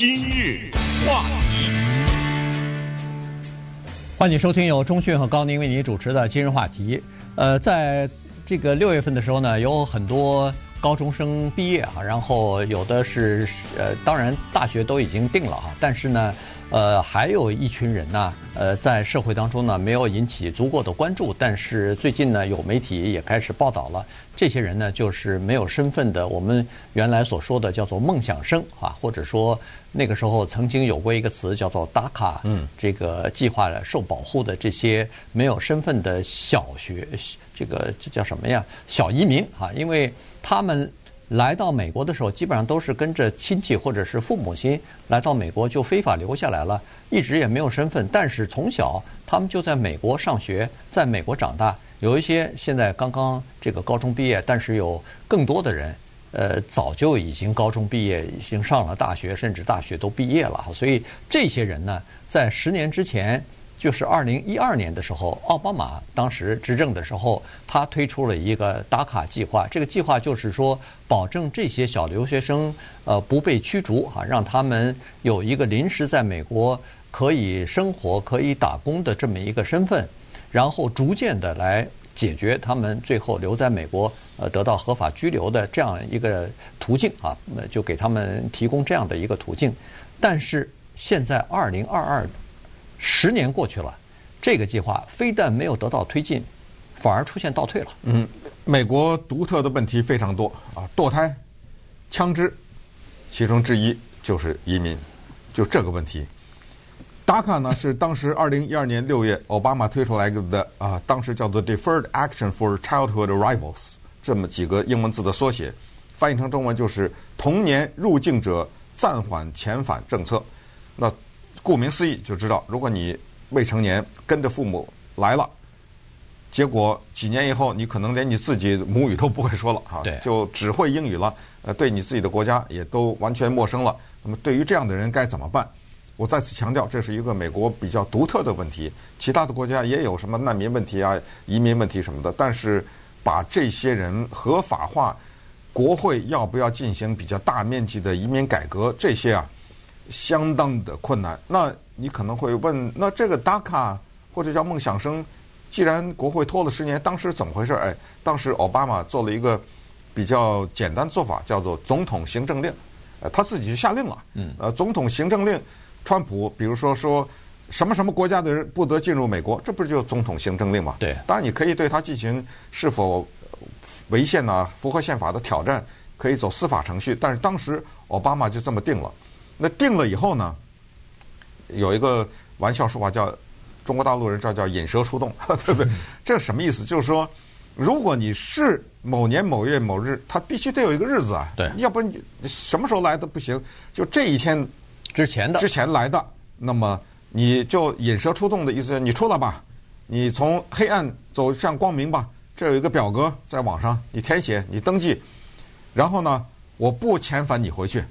今日话题，欢迎收听由钟讯和高宁为您主持的今日话题。呃，在这个六月份的时候呢，有很多高中生毕业啊，然后有的是呃，当然大学都已经定了哈，但是呢。呃，还有一群人呢，呃，在社会当中呢，没有引起足够的关注。但是最近呢，有媒体也开始报道了，这些人呢，就是没有身份的。我们原来所说的叫做梦想生啊，或者说那个时候曾经有过一个词叫做 DACA，嗯，这个计划受保护的这些没有身份的小学，这个这叫什么呀？小移民啊，因为他们。来到美国的时候，基本上都是跟着亲戚或者是父母亲来到美国，就非法留下来了，一直也没有身份。但是从小他们就在美国上学，在美国长大。有一些现在刚刚这个高中毕业，但是有更多的人，呃，早就已经高中毕业，已经上了大学，甚至大学都毕业了。所以这些人呢，在十年之前。就是二零一二年的时候，奥巴马当时执政的时候，他推出了一个打卡计划。这个计划就是说，保证这些小留学生呃不被驱逐啊，让他们有一个临时在美国可以生活、可以打工的这么一个身份，然后逐渐的来解决他们最后留在美国呃得到合法居留的这样一个途径啊，就给他们提供这样的一个途径。但是现在二零二二。十年过去了，这个计划非但没有得到推进，反而出现倒退了。嗯，美国独特的问题非常多啊，堕胎、枪支，其中之一就是移民，就这个问题。DACA 呢是当时二零一二年六月奥巴马推出来的啊，当时叫做 Deferred Action for Childhood Arrivals，这么几个英文字的缩写，翻译成中文就是童年入境者暂缓遣返政策。那顾名思义，就知道如果你未成年跟着父母来了，结果几年以后你可能连你自己母语都不会说了啊，就只会英语了。呃，对你自己的国家也都完全陌生了。那么对于这样的人该怎么办？我再次强调，这是一个美国比较独特的问题。其他的国家也有什么难民问题啊、移民问题什么的，但是把这些人合法化，国会要不要进行比较大面积的移民改革？这些啊。相当的困难。那你可能会问，那这个 DACA 或者叫梦想生，既然国会拖了十年，当时怎么回事？哎，当时奥巴马做了一个比较简单做法，叫做总统行政令，呃，他自己就下令了。嗯。呃，总统行政令，川普比如说说什么什么国家的人不得进入美国，这不是就总统行政令吗？对。当然，你可以对他进行是否违宪呢、啊、符合宪法的挑战，可以走司法程序。但是当时奥巴马就这么定了。那定了以后呢，有一个玩笑说法叫中国大陆人这叫引蛇出洞，对不对？这是什么意思？就是说，如果你是某年某月某日，他必须得有一个日子啊，对，要不然你什么时候来都不行。就这一天之前的之前来的，那么你就引蛇出洞的意思，你出来吧，你从黑暗走向光明吧。这有一个表格在网上，你填写，你登记，然后呢，我不遣返你回去。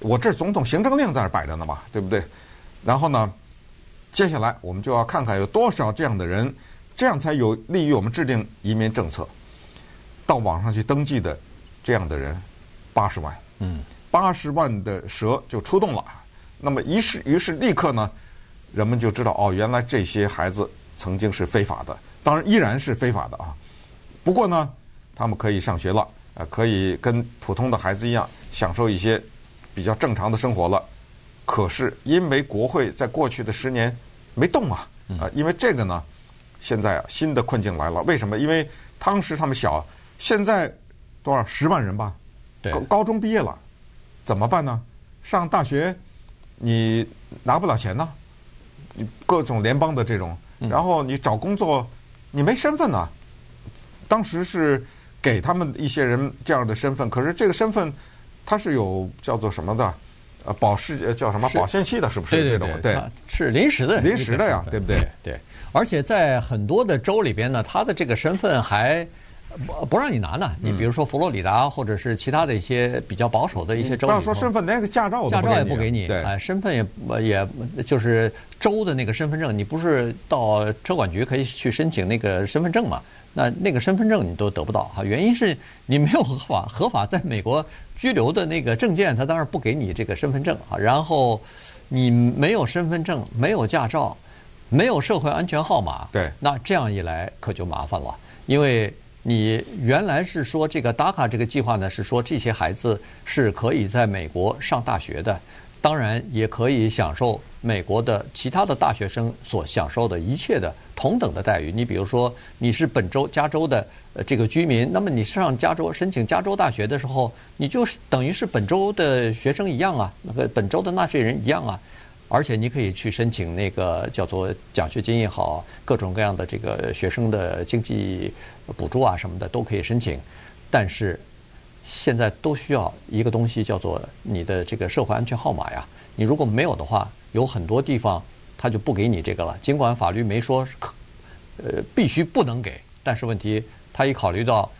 我这总统行政令在这摆着呢嘛，对不对？然后呢，接下来我们就要看看有多少这样的人，这样才有利于我们制定移民政策。到网上去登记的这样的人，八十万，嗯，八十万的蛇就出动了。那么于是，于是立刻呢，人们就知道哦，原来这些孩子曾经是非法的，当然依然是非法的啊。不过呢，他们可以上学了，呃，可以跟普通的孩子一样享受一些。比较正常的生活了，可是因为国会在过去的十年没动啊，啊，因为这个呢，现在啊新的困境来了。为什么？因为当时他们小，现在多少十万人吧，高高中毕业了，怎么办呢？上大学你拿不了钱呢，你各种联邦的这种，然后你找工作你没身份呢。当时是给他们一些人这样的身份，可是这个身份。它是有叫做什么的，呃，保释叫什么保鲜期的，是不是？对对对，对，是临时的，临时的呀，对不对？对，而且在很多的州里边呢，他的这个身份还不不让你拿呢。你比如说佛罗里达或者是其他的一些比较保守的一些州，不要说身份，连个驾照驾照也不给你，对，哎，身份也也就是州的那个身份证，你不是到车管局可以去申请那个身份证嘛？那那个身份证你都得不到哈，原因是你没有合法合法在美国居留的那个证件，他当然不给你这个身份证啊。然后你没有身份证，没有驾照，没有社会安全号码，对，那这样一来可就麻烦了，因为。你原来是说这个 DACA 这个计划呢，是说这些孩子是可以在美国上大学的，当然也可以享受美国的其他的大学生所享受的一切的同等的待遇。你比如说，你是本州加州的呃这个居民，那么你上加州申请加州大学的时候，你就是等于是本州的学生一样啊，那个本州的纳税人一样啊。而且你可以去申请那个叫做奖学金也好，各种各样的这个学生的经济补助啊什么的都可以申请。但是现在都需要一个东西叫做你的这个社会安全号码呀。你如果没有的话，有很多地方他就不给你这个了。尽管法律没说呃必须不能给，但是问题他一考虑到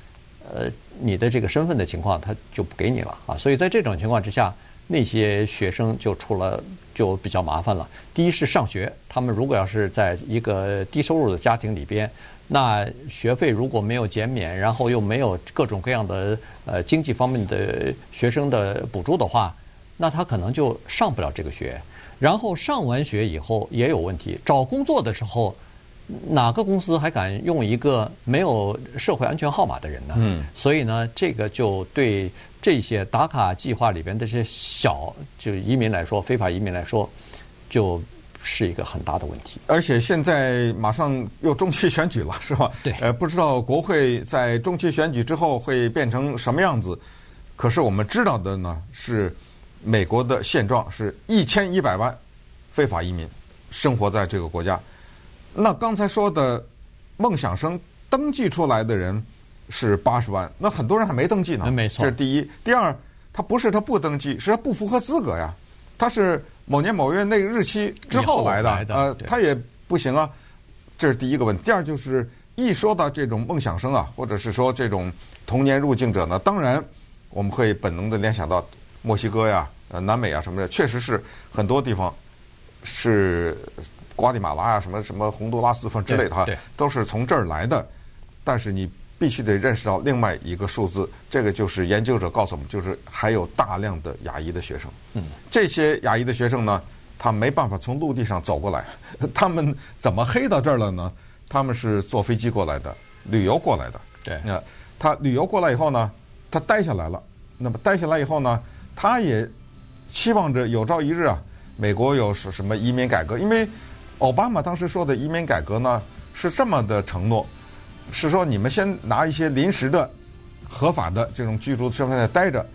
呃你的这个身份的情况，他就不给你了啊。所以在这种情况之下。那些学生就出了就比较麻烦了。第一是上学，他们如果要是在一个低收入的家庭里边，那学费如果没有减免，然后又没有各种各样的呃经济方面的学生的补助的话，那他可能就上不了这个学。然后上完学以后也有问题，找工作的时候，哪个公司还敢用一个没有社会安全号码的人呢？嗯，所以呢，这个就对。这些打卡计划里边的这些小就移民来说，非法移民来说，就是一个很大的问题。而且现在马上又中期选举了，是吧？对。呃，不知道国会在中期选举之后会变成什么样子。可是我们知道的呢，是美国的现状是一千一百万非法移民生活在这个国家。那刚才说的梦想生登记出来的人。是八十万，那很多人还没登记呢。没错，这是第一。第二，他不是他不登记，是他不符合资格呀。他是某年某月那个日期之后来的，来的呃，他也不行啊。这是第一个问题。第二就是一说到这种梦想生啊，或者是说这种童年入境者呢，当然我们会本能的联想到墨西哥呀、呃南美啊什么的，确实是很多地方是瓜地马拉啊、什么什么洪都拉斯之类的哈，都是从这儿来的。但是你。必须得认识到另外一个数字，这个就是研究者告诉我们，就是还有大量的亚裔的学生。嗯，这些亚裔的学生呢，他没办法从陆地上走过来，他们怎么黑到这儿了呢？他们是坐飞机过来的，旅游过来的。对，那他旅游过来以后呢，他待下来了。那么待下来以后呢，他也期望着有朝一日啊，美国有什什么移民改革？因为奥巴马当时说的移民改革呢，是这么的承诺。是说你们先拿一些临时的、合法的这种居住身份在待着，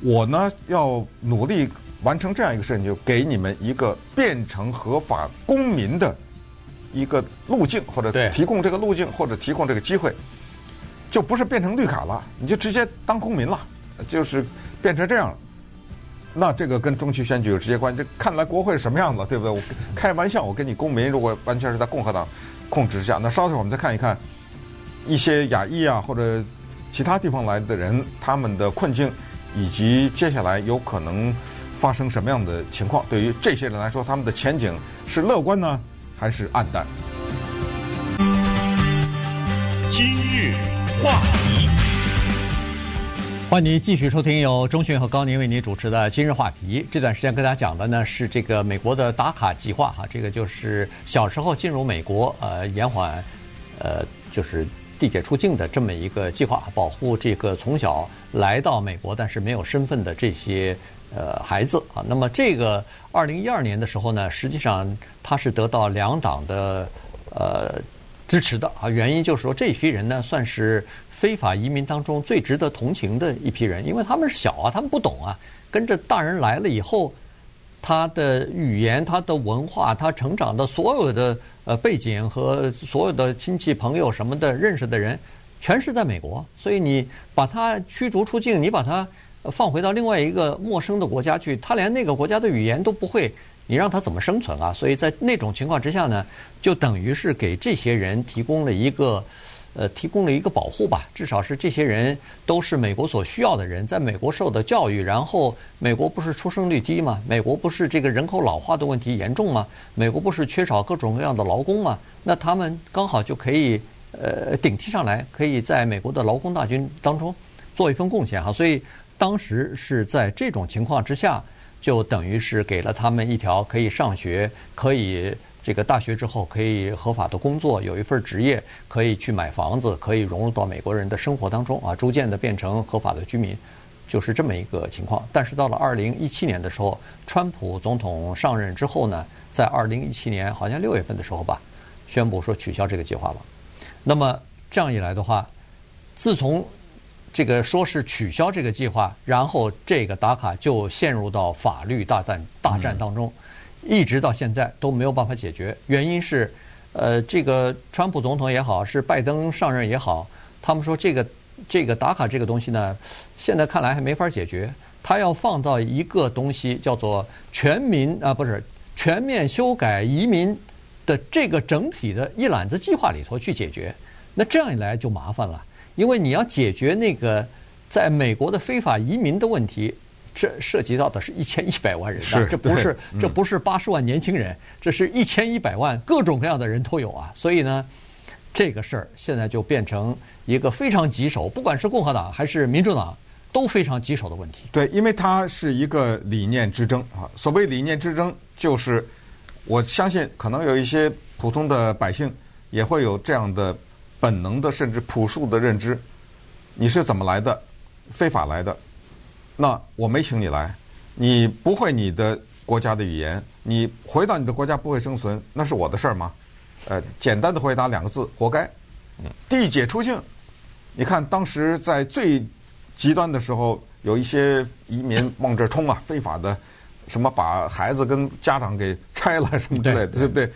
我呢要努力完成这样一个事情，就给你们一个变成合法公民的一个路径，或者提供这个路径，或者提供这个机会，就不是变成绿卡了，你就直接当公民了，就是变成这样。那这个跟中期选举有直接关系。这看来国会是什么样子，对不对？我开玩笑，我跟你公民，如果完全是在共和党控制之下，那稍后我们再看一看。一些亚裔啊，或者其他地方来的人，他们的困境，以及接下来有可能发生什么样的情况，对于这些人来说，他们的前景是乐观呢，还是黯淡？今日话，欢迎您继续收听由中讯和高宁为您主持的《今日话题》。这段时间跟大家讲的呢是这个美国的打卡计划哈，这个就是小时候进入美国，呃，延缓，呃，就是。递解出境的这么一个计划，保护这个从小来到美国但是没有身份的这些呃孩子啊。那么这个二零一二年的时候呢，实际上他是得到两党的呃支持的啊。原因就是说，这批人呢算是非法移民当中最值得同情的一批人，因为他们小啊，他们不懂啊，跟着大人来了以后。他的语言、他的文化、他成长的所有的呃背景和所有的亲戚朋友什么的认识的人，全是在美国。所以你把他驱逐出境，你把他放回到另外一个陌生的国家去，他连那个国家的语言都不会，你让他怎么生存啊？所以在那种情况之下呢，就等于是给这些人提供了一个呃，提供了一个保护吧，至少是这些人都是美国所需要的人，在美国受的教育，然后美国不是出生率低吗？美国不是这个人口老化的问题严重吗？美国不是缺少各种各样的劳工吗？那他们刚好就可以呃顶替上来，可以在美国的劳工大军当中做一份贡献哈。所以当时是在这种情况之下，就等于是给了他们一条可以上学，可以。这个大学之后可以合法的工作，有一份职业，可以去买房子，可以融入到美国人的生活当中啊，逐渐的变成合法的居民，就是这么一个情况。但是到了二零一七年的时候，川普总统上任之后呢，在二零一七年好像六月份的时候吧，宣布说取消这个计划了。那么这样一来的话，自从这个说是取消这个计划，然后这个打卡就陷入到法律大战大战当中。嗯一直到现在都没有办法解决，原因是，呃，这个川普总统也好，是拜登上任也好，他们说这个这个打卡这个东西呢，现在看来还没法解决。他要放到一个东西叫做全民啊，不是全面修改移民的这个整体的一揽子计划里头去解决。那这样一来就麻烦了，因为你要解决那个在美国的非法移民的问题。这涉及到的是一千一百万人，的这不是这不是八十万年轻人，这是一千一百万各种各样的人都有啊。所以呢，这个事儿现在就变成一个非常棘手，不管是共和党还是民主党都非常棘手的问题。对，因为它是一个理念之争啊。所谓理念之争，就是我相信可能有一些普通的百姓也会有这样的本能的甚至朴素的认知：你是怎么来的？非法来的。那我没请你来，你不会你的国家的语言，你回到你的国家不会生存，那是我的事儿吗？呃，简单的回答两个字：活该。地解出境。你看当时在最极端的时候，有一些移民往这冲啊，非法的，什么把孩子跟家长给拆了什么之类的，对不对？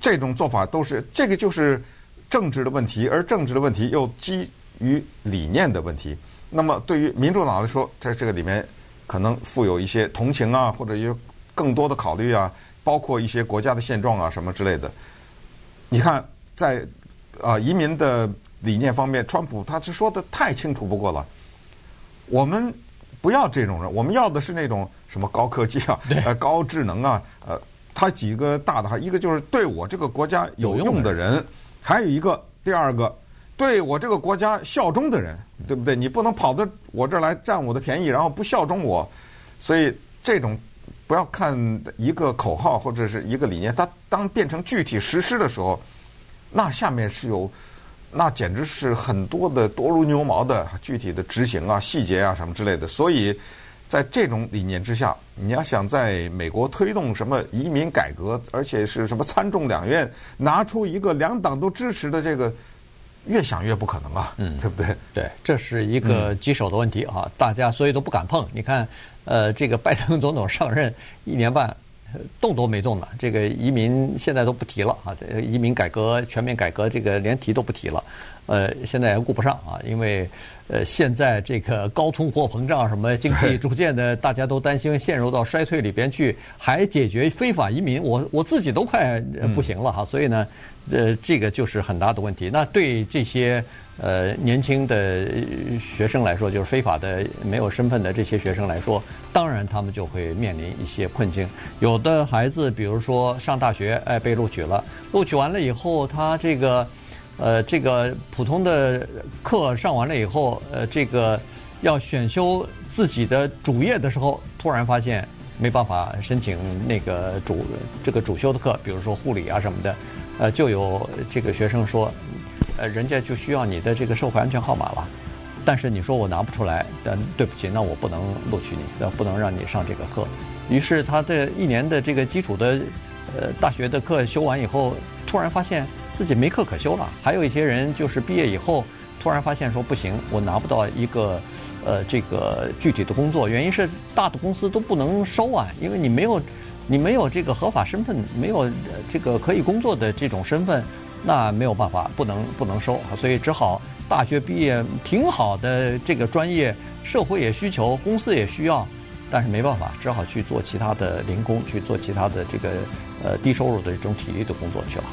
这种做法都是这个就是政治的问题，而政治的问题又基于理念的问题。那么，对于民主党来说，在这个里面可能富有一些同情啊，或者有更多的考虑啊，包括一些国家的现状啊什么之类的。你看，在啊移民的理念方面，川普他是说的太清楚不过了。我们不要这种人，我们要的是那种什么高科技啊、呃高智能啊，呃，他几个大的哈，一个就是对我这个国家有用的人，还有一个第二个。对我这个国家效忠的人，对不对？你不能跑到我这儿来占我的便宜，然后不效忠我。所以这种不要看一个口号或者是一个理念，它当变成具体实施的时候，那下面是有，那简直是很多的多如牛毛的具体的执行啊、细节啊什么之类的。所以在这种理念之下，你要想在美国推动什么移民改革，而且是什么参众两院拿出一个两党都支持的这个。越想越不可能啊，嗯，对不对？对，这是一个棘手的问题啊，大家所以都不敢碰。你看，呃，这个拜登总统上任一年半，动都没动呢。这个移民现在都不提了啊，移民改革、全面改革，这个连提都不提了。呃，现在也顾不上啊，因为呃，现在这个高通货膨胀，什么经济逐渐的，大家都担心陷入到衰退里边去，还解决非法移民，我我自己都快不行了哈。所以呢。呃，这个就是很大的问题。那对这些呃年轻的学生来说，就是非法的、没有身份的这些学生来说，当然他们就会面临一些困境。有的孩子，比如说上大学，哎，被录取了，录取完了以后，他这个呃这个普通的课上完了以后，呃，这个要选修自己的主业的时候，突然发现没办法申请那个主这个主修的课，比如说护理啊什么的。呃，就有这个学生说，呃，人家就需要你的这个社会安全号码了，但是你说我拿不出来，但对不起，那我不能录取你，那不能让你上这个课。于是他这一年的这个基础的呃大学的课修完以后，突然发现自己没课可修了。还有一些人就是毕业以后，突然发现说不行，我拿不到一个呃这个具体的工作，原因是大的公司都不能收啊，因为你没有。你没有这个合法身份，没有这个可以工作的这种身份，那没有办法，不能不能收，所以只好大学毕业挺好的这个专业，社会也需求，公司也需要，但是没办法，只好去做其他的零工，去做其他的这个呃低收入的这种体力的工作去了。